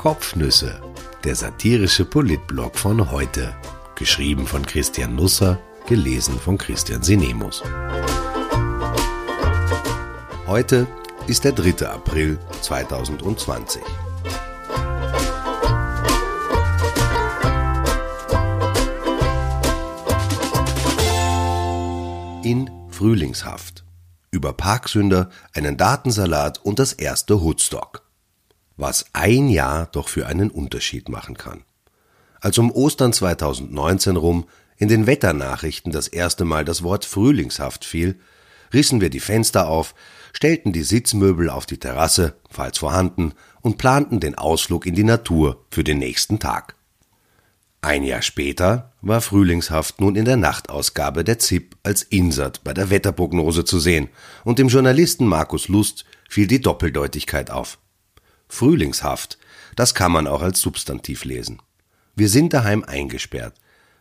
Kopfnüsse, der satirische Politblog von heute. Geschrieben von Christian Nusser, gelesen von Christian Sinemus. Heute ist der 3. April 2020. In Frühlingshaft. Über Parksünder, einen Datensalat und das erste Hoodstock was ein Jahr doch für einen Unterschied machen kann. Als um Ostern 2019 rum in den Wetternachrichten das erste Mal das Wort Frühlingshaft fiel, rissen wir die Fenster auf, stellten die Sitzmöbel auf die Terrasse, falls vorhanden, und planten den Ausflug in die Natur für den nächsten Tag. Ein Jahr später war Frühlingshaft nun in der Nachtausgabe der ZIP als Insert bei der Wetterprognose zu sehen, und dem Journalisten Markus Lust fiel die Doppeldeutigkeit auf. Frühlingshaft, das kann man auch als Substantiv lesen. Wir sind daheim eingesperrt.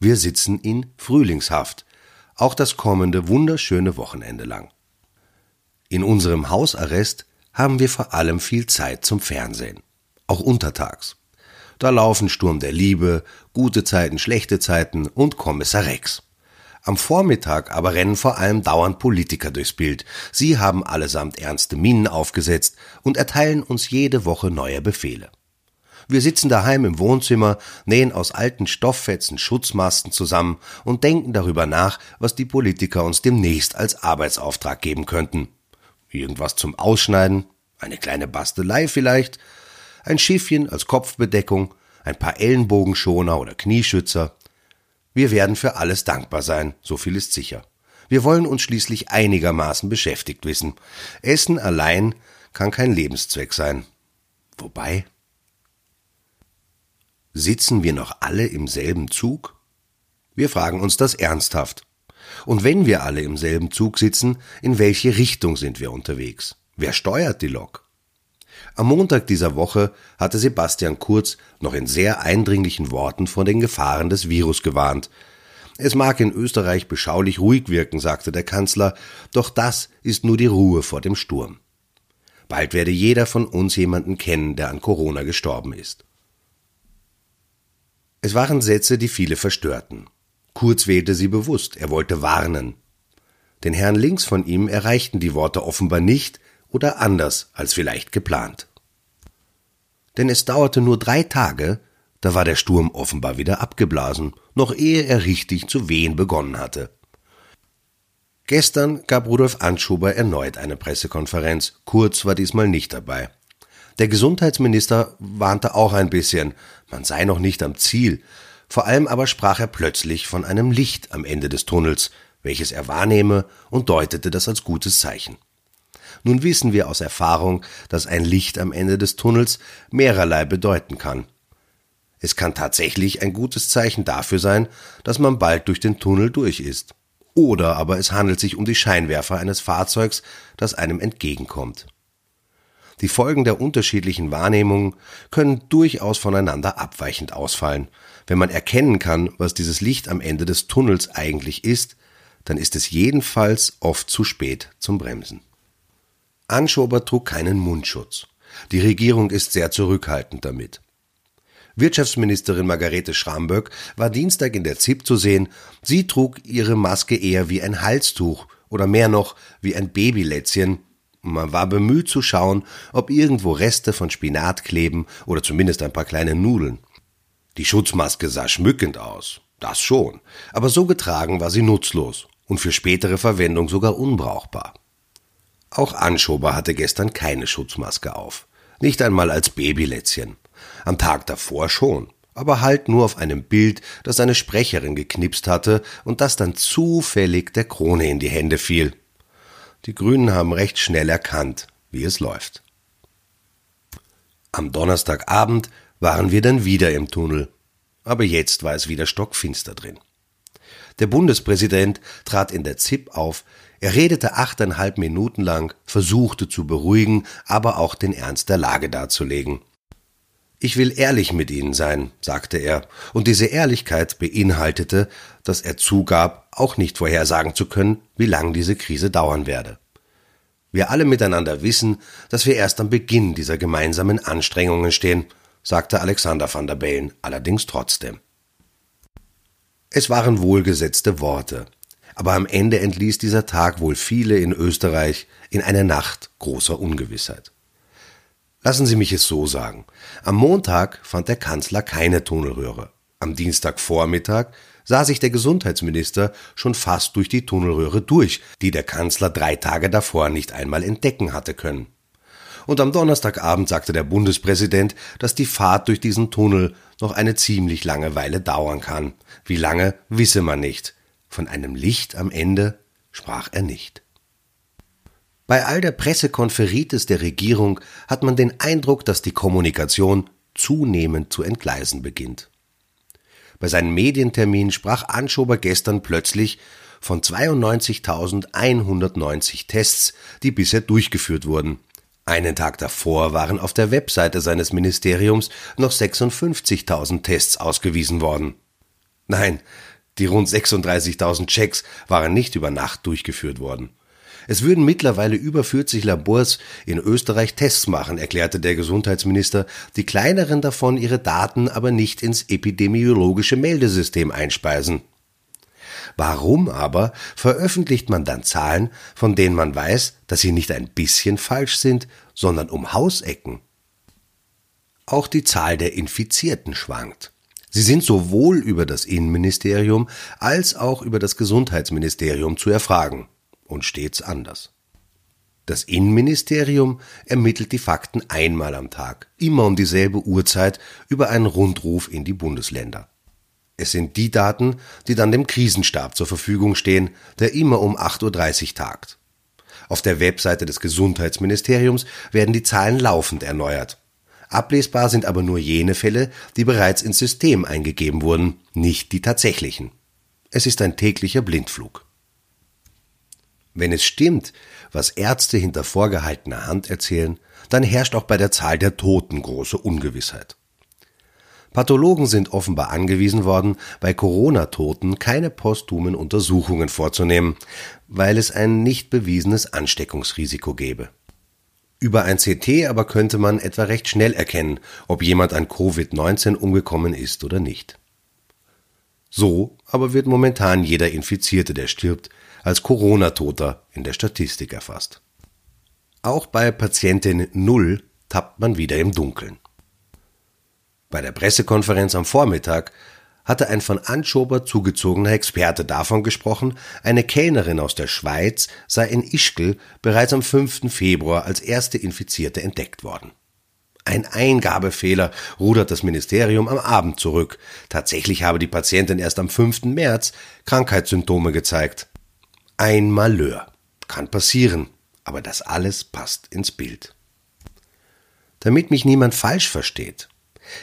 Wir sitzen in Frühlingshaft, auch das kommende wunderschöne Wochenende lang. In unserem Hausarrest haben wir vor allem viel Zeit zum Fernsehen, auch untertags. Da laufen Sturm der Liebe, gute Zeiten, schlechte Zeiten und Kommissar Rex. Am Vormittag aber rennen vor allem dauernd Politiker durchs Bild. Sie haben allesamt ernste Minen aufgesetzt und erteilen uns jede Woche neue Befehle. Wir sitzen daheim im Wohnzimmer, nähen aus alten Stofffetzen Schutzmasken zusammen und denken darüber nach, was die Politiker uns demnächst als Arbeitsauftrag geben könnten. Irgendwas zum Ausschneiden, eine kleine Bastelei vielleicht, ein Schiffchen als Kopfbedeckung, ein paar Ellenbogenschoner oder Knieschützer, wir werden für alles dankbar sein, so viel ist sicher. Wir wollen uns schließlich einigermaßen beschäftigt wissen. Essen allein kann kein Lebenszweck sein. Wobei? Sitzen wir noch alle im selben Zug? Wir fragen uns das ernsthaft. Und wenn wir alle im selben Zug sitzen, in welche Richtung sind wir unterwegs? Wer steuert die Lok? Am Montag dieser Woche hatte Sebastian Kurz noch in sehr eindringlichen Worten vor den Gefahren des Virus gewarnt. Es mag in Österreich beschaulich ruhig wirken, sagte der Kanzler, doch das ist nur die Ruhe vor dem Sturm. Bald werde jeder von uns jemanden kennen, der an Corona gestorben ist. Es waren Sätze, die viele verstörten. Kurz wählte sie bewusst, er wollte warnen. Den Herrn links von ihm erreichten die Worte offenbar nicht, oder anders als vielleicht geplant. Denn es dauerte nur drei Tage, da war der Sturm offenbar wieder abgeblasen, noch ehe er richtig zu wehen begonnen hatte. Gestern gab Rudolf Anschober erneut eine Pressekonferenz, Kurz war diesmal nicht dabei. Der Gesundheitsminister warnte auch ein bisschen, man sei noch nicht am Ziel, vor allem aber sprach er plötzlich von einem Licht am Ende des Tunnels, welches er wahrnehme und deutete das als gutes Zeichen. Nun wissen wir aus Erfahrung, dass ein Licht am Ende des Tunnels mehrerlei bedeuten kann. Es kann tatsächlich ein gutes Zeichen dafür sein, dass man bald durch den Tunnel durch ist. Oder aber es handelt sich um die Scheinwerfer eines Fahrzeugs, das einem entgegenkommt. Die Folgen der unterschiedlichen Wahrnehmungen können durchaus voneinander abweichend ausfallen. Wenn man erkennen kann, was dieses Licht am Ende des Tunnels eigentlich ist, dann ist es jedenfalls oft zu spät zum Bremsen. Anschober trug keinen Mundschutz. Die Regierung ist sehr zurückhaltend damit. Wirtschaftsministerin Margarete Schramböck war Dienstag in der ZIP zu sehen. Sie trug ihre Maske eher wie ein Halstuch oder mehr noch wie ein Babylätzchen. Man war bemüht zu schauen, ob irgendwo Reste von Spinat kleben oder zumindest ein paar kleine Nudeln. Die Schutzmaske sah schmückend aus, das schon, aber so getragen war sie nutzlos und für spätere Verwendung sogar unbrauchbar. Auch Anschober hatte gestern keine Schutzmaske auf. Nicht einmal als Babylätzchen. Am Tag davor schon. Aber halt nur auf einem Bild, das eine Sprecherin geknipst hatte und das dann zufällig der Krone in die Hände fiel. Die Grünen haben recht schnell erkannt, wie es läuft. Am Donnerstagabend waren wir dann wieder im Tunnel. Aber jetzt war es wieder stockfinster drin. Der Bundespräsident trat in der ZIP auf, er redete achteinhalb Minuten lang, versuchte zu beruhigen, aber auch den Ernst der Lage darzulegen. Ich will ehrlich mit Ihnen sein, sagte er, und diese Ehrlichkeit beinhaltete, dass er zugab, auch nicht vorhersagen zu können, wie lang diese Krise dauern werde. Wir alle miteinander wissen, dass wir erst am Beginn dieser gemeinsamen Anstrengungen stehen, sagte Alexander van der Bellen allerdings trotzdem. Es waren wohlgesetzte Worte, aber am Ende entließ dieser Tag wohl viele in Österreich in eine Nacht großer Ungewissheit. Lassen Sie mich es so sagen. Am Montag fand der Kanzler keine Tunnelröhre. Am Dienstagvormittag sah sich der Gesundheitsminister schon fast durch die Tunnelröhre durch, die der Kanzler drei Tage davor nicht einmal entdecken hatte können. Und am Donnerstagabend sagte der Bundespräsident, dass die Fahrt durch diesen Tunnel noch eine ziemlich lange Weile dauern kann. Wie lange, wisse man nicht. Von einem Licht am Ende sprach er nicht. Bei all der Pressekonferitis der Regierung hat man den Eindruck, dass die Kommunikation zunehmend zu entgleisen beginnt. Bei seinem Medientermin sprach Anschober gestern plötzlich von 92.190 Tests, die bisher durchgeführt wurden. Einen Tag davor waren auf der Webseite seines Ministeriums noch 56.000 Tests ausgewiesen worden. Nein, die rund 36.000 Checks waren nicht über Nacht durchgeführt worden. Es würden mittlerweile über 40 Labors in Österreich Tests machen, erklärte der Gesundheitsminister, die kleineren davon ihre Daten aber nicht ins epidemiologische Meldesystem einspeisen. Warum aber veröffentlicht man dann Zahlen, von denen man weiß, dass sie nicht ein bisschen falsch sind, sondern um Hausecken? Auch die Zahl der Infizierten schwankt. Sie sind sowohl über das Innenministerium als auch über das Gesundheitsministerium zu erfragen und stets anders. Das Innenministerium ermittelt die Fakten einmal am Tag, immer um dieselbe Uhrzeit über einen Rundruf in die Bundesländer. Es sind die Daten, die dann dem Krisenstab zur Verfügung stehen, der immer um 8.30 Uhr tagt. Auf der Webseite des Gesundheitsministeriums werden die Zahlen laufend erneuert. Ablesbar sind aber nur jene Fälle, die bereits ins System eingegeben wurden, nicht die tatsächlichen. Es ist ein täglicher Blindflug. Wenn es stimmt, was Ärzte hinter vorgehaltener Hand erzählen, dann herrscht auch bei der Zahl der Toten große Ungewissheit. Pathologen sind offenbar angewiesen worden, bei Corona-Toten keine posthumen Untersuchungen vorzunehmen, weil es ein nicht bewiesenes Ansteckungsrisiko gäbe. Über ein CT aber könnte man etwa recht schnell erkennen, ob jemand an Covid-19 umgekommen ist oder nicht. So aber wird momentan jeder Infizierte, der stirbt, als Corona-Toter in der Statistik erfasst. Auch bei Patientin Null tappt man wieder im Dunkeln. Bei der Pressekonferenz am Vormittag hatte ein von Anschober zugezogener Experte davon gesprochen, eine Kellnerin aus der Schweiz sei in Ischgl bereits am 5. Februar als erste Infizierte entdeckt worden. Ein Eingabefehler rudert das Ministerium am Abend zurück. Tatsächlich habe die Patientin erst am 5. März Krankheitssymptome gezeigt. Ein Malheur. Kann passieren, aber das alles passt ins Bild. Damit mich niemand falsch versteht.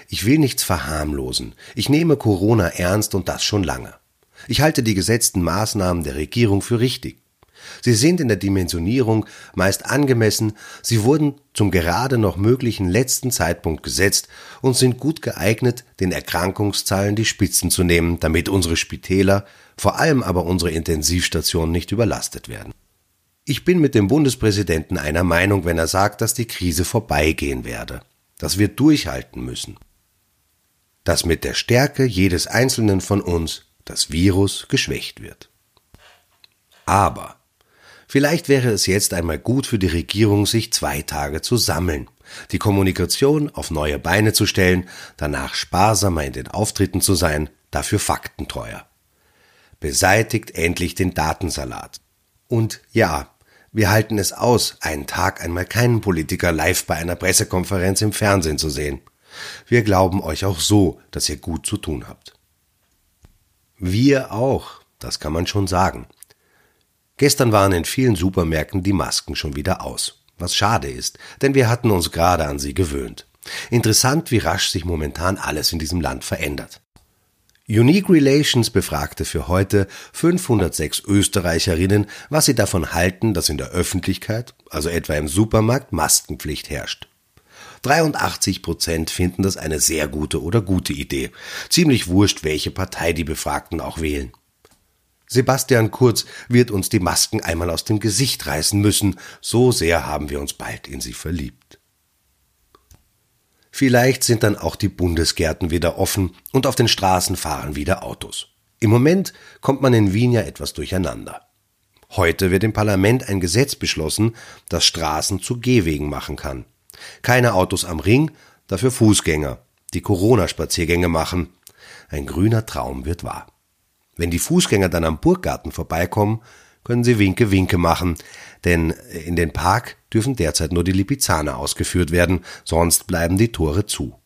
Ich will nichts verharmlosen. Ich nehme Corona ernst und das schon lange. Ich halte die gesetzten Maßnahmen der Regierung für richtig. Sie sind in der Dimensionierung meist angemessen, sie wurden zum gerade noch möglichen letzten Zeitpunkt gesetzt und sind gut geeignet, den Erkrankungszahlen die Spitzen zu nehmen, damit unsere Spitäler vor allem aber unsere Intensivstationen nicht überlastet werden. Ich bin mit dem Bundespräsidenten einer Meinung, wenn er sagt, dass die Krise vorbeigehen werde, dass wir durchhalten müssen, dass mit der Stärke jedes Einzelnen von uns das Virus geschwächt wird. Aber vielleicht wäre es jetzt einmal gut für die Regierung, sich zwei Tage zu sammeln, die Kommunikation auf neue Beine zu stellen, danach sparsamer in den Auftritten zu sein, dafür faktentreuer beseitigt endlich den Datensalat. Und ja, wir halten es aus, einen Tag einmal keinen Politiker live bei einer Pressekonferenz im Fernsehen zu sehen. Wir glauben euch auch so, dass ihr gut zu tun habt. Wir auch, das kann man schon sagen. Gestern waren in vielen Supermärkten die Masken schon wieder aus, was schade ist, denn wir hatten uns gerade an sie gewöhnt. Interessant, wie rasch sich momentan alles in diesem Land verändert. Unique Relations befragte für heute 506 Österreicherinnen, was sie davon halten, dass in der Öffentlichkeit, also etwa im Supermarkt, Maskenpflicht herrscht. 83 Prozent finden das eine sehr gute oder gute Idee. Ziemlich wurscht, welche Partei die Befragten auch wählen. Sebastian Kurz wird uns die Masken einmal aus dem Gesicht reißen müssen, so sehr haben wir uns bald in sie verliebt. Vielleicht sind dann auch die Bundesgärten wieder offen und auf den Straßen fahren wieder Autos. Im Moment kommt man in Wien ja etwas durcheinander. Heute wird im Parlament ein Gesetz beschlossen, das Straßen zu Gehwegen machen kann. Keine Autos am Ring, dafür Fußgänger, die Corona-Spaziergänge machen. Ein grüner Traum wird wahr. Wenn die Fußgänger dann am Burggarten vorbeikommen, können sie Winke Winke machen, denn in den Park dürfen derzeit nur die Lipizzaner ausgeführt werden, sonst bleiben die Tore zu.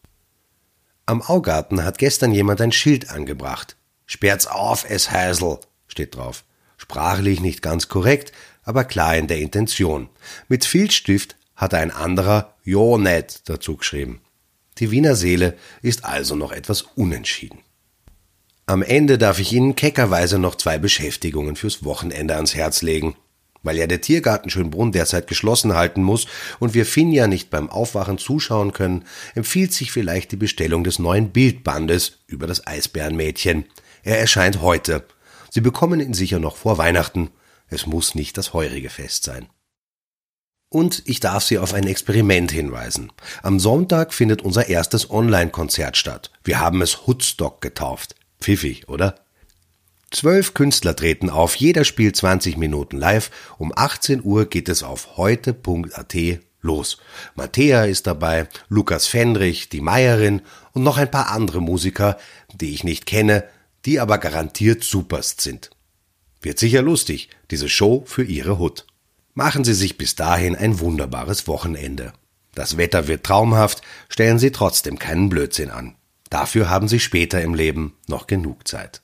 Am Augarten hat gestern jemand ein Schild angebracht. Sperrt's auf, es Häsel, steht drauf. Sprachlich nicht ganz korrekt, aber klar in der Intention. Mit Filzstift hat ein anderer Jo net dazu geschrieben. Die Wiener Seele ist also noch etwas unentschieden. Am Ende darf ich Ihnen keckerweise noch zwei Beschäftigungen fürs Wochenende ans Herz legen. Weil ja der Tiergarten Schönbrunn derzeit geschlossen halten muss und wir Finja nicht beim Aufwachen zuschauen können, empfiehlt sich vielleicht die Bestellung des neuen Bildbandes über das Eisbärenmädchen. Er erscheint heute. Sie bekommen ihn sicher noch vor Weihnachten. Es muss nicht das heurige Fest sein. Und ich darf Sie auf ein Experiment hinweisen. Am Sonntag findet unser erstes Online-Konzert statt. Wir haben es Hoodstock getauft. Pfiffig, oder? Zwölf Künstler treten auf, jeder spielt 20 Minuten live. Um 18 Uhr geht es auf heute.at los. Mattea ist dabei, Lukas Fendrich, die Meierin und noch ein paar andere Musiker, die ich nicht kenne, die aber garantiert superst sind. Wird sicher lustig, diese Show für Ihre Hut. Machen Sie sich bis dahin ein wunderbares Wochenende. Das Wetter wird traumhaft, stellen Sie trotzdem keinen Blödsinn an. Dafür haben Sie später im Leben noch genug Zeit.